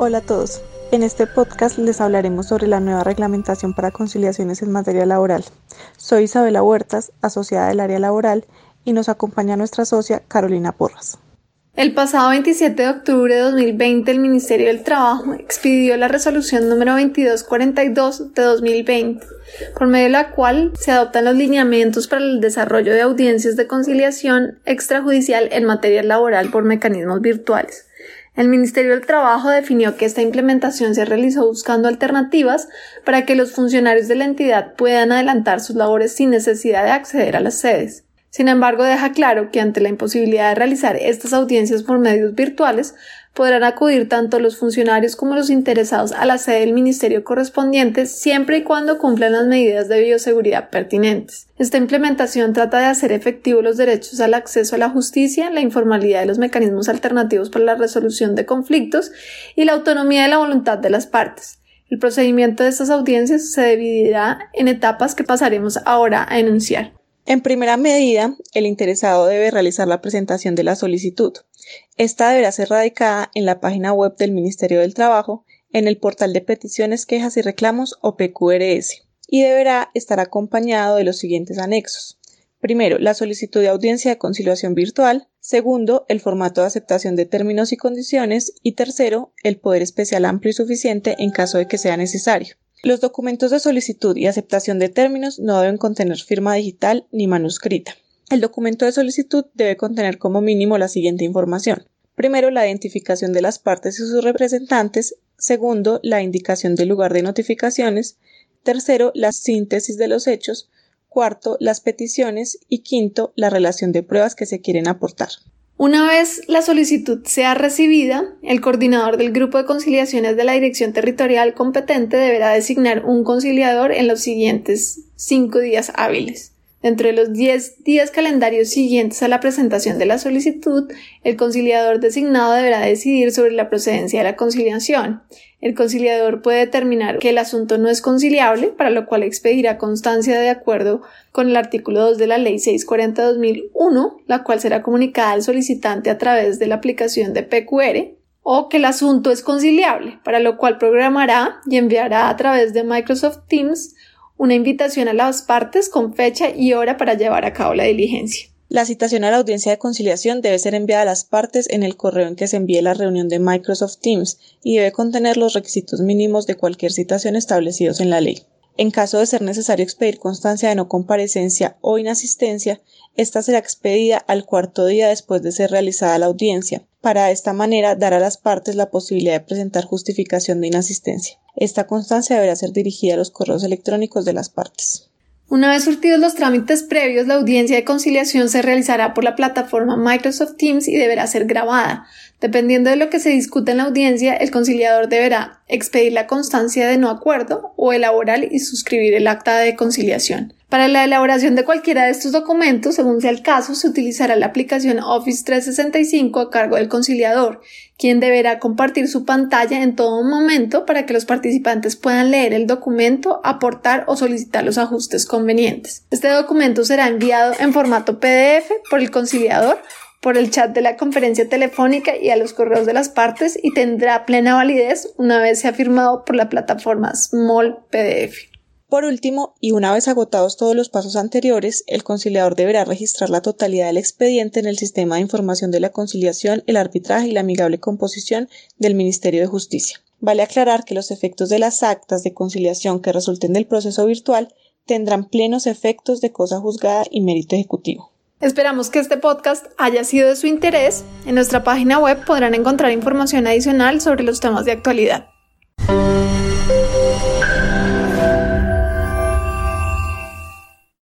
Hola a todos. En este podcast les hablaremos sobre la nueva reglamentación para conciliaciones en materia laboral. Soy Isabela Huertas, asociada del área laboral, y nos acompaña nuestra socia Carolina Porras. El pasado 27 de octubre de 2020, el Ministerio del Trabajo expidió la resolución número 2242 de 2020, por medio de la cual se adoptan los lineamientos para el desarrollo de audiencias de conciliación extrajudicial en materia laboral por mecanismos virtuales. El Ministerio del Trabajo definió que esta implementación se realizó buscando alternativas para que los funcionarios de la entidad puedan adelantar sus labores sin necesidad de acceder a las sedes. Sin embargo, deja claro que ante la imposibilidad de realizar estas audiencias por medios virtuales, podrán acudir tanto los funcionarios como los interesados a la sede del ministerio correspondiente siempre y cuando cumplan las medidas de bioseguridad pertinentes. Esta implementación trata de hacer efectivos los derechos al acceso a la justicia, la informalidad de los mecanismos alternativos para la resolución de conflictos y la autonomía de la voluntad de las partes. El procedimiento de estas audiencias se dividirá en etapas que pasaremos ahora a enunciar. En primera medida, el interesado debe realizar la presentación de la solicitud. Esta deberá ser radicada en la página web del Ministerio del Trabajo, en el portal de peticiones, quejas y reclamos o PQRS, y deberá estar acompañado de los siguientes anexos. Primero, la solicitud de audiencia de conciliación virtual. Segundo, el formato de aceptación de términos y condiciones. Y tercero, el poder especial amplio y suficiente en caso de que sea necesario. Los documentos de solicitud y aceptación de términos no deben contener firma digital ni manuscrita. El documento de solicitud debe contener como mínimo la siguiente información. Primero, la identificación de las partes y sus representantes. Segundo, la indicación del lugar de notificaciones. Tercero, la síntesis de los hechos. Cuarto, las peticiones. Y quinto, la relación de pruebas que se quieren aportar. Una vez la solicitud sea recibida, el coordinador del grupo de conciliaciones de la dirección territorial competente deberá designar un conciliador en los siguientes cinco días hábiles. Dentro de los 10 días calendarios siguientes a la presentación de la solicitud, el conciliador designado deberá decidir sobre la procedencia de la conciliación. El conciliador puede determinar que el asunto no es conciliable, para lo cual expedirá constancia de acuerdo con el artículo 2 de la Ley 640-2001, la cual será comunicada al solicitante a través de la aplicación de PQR, o que el asunto es conciliable, para lo cual programará y enviará a través de Microsoft Teams una invitación a las partes con fecha y hora para llevar a cabo la diligencia. La citación a la audiencia de conciliación debe ser enviada a las partes en el correo en que se envíe la reunión de Microsoft Teams y debe contener los requisitos mínimos de cualquier citación establecidos en la ley. En caso de ser necesario expedir constancia de no comparecencia o inasistencia, esta será expedida al cuarto día después de ser realizada la audiencia, para esta manera dar a las partes la posibilidad de presentar justificación de inasistencia. Esta constancia deberá ser dirigida a los correos electrónicos de las partes. Una vez surtidos los trámites previos, la audiencia de conciliación se realizará por la plataforma Microsoft Teams y deberá ser grabada. Dependiendo de lo que se discute en la audiencia, el conciliador deberá expedir la constancia de no acuerdo o elaborar y suscribir el acta de conciliación. Para la elaboración de cualquiera de estos documentos, según sea el caso, se utilizará la aplicación Office 365 a cargo del conciliador, quien deberá compartir su pantalla en todo momento para que los participantes puedan leer el documento, aportar o solicitar los ajustes convenientes. Este documento será enviado en formato PDF por el conciliador por el chat de la conferencia telefónica y a los correos de las partes y tendrá plena validez una vez sea firmado por la plataforma Small PDF. Por último, y una vez agotados todos los pasos anteriores, el conciliador deberá registrar la totalidad del expediente en el sistema de información de la conciliación, el arbitraje y la amigable composición del Ministerio de Justicia. Vale aclarar que los efectos de las actas de conciliación que resulten del proceso virtual tendrán plenos efectos de cosa juzgada y mérito ejecutivo. Esperamos que este podcast haya sido de su interés. En nuestra página web podrán encontrar información adicional sobre los temas de actualidad.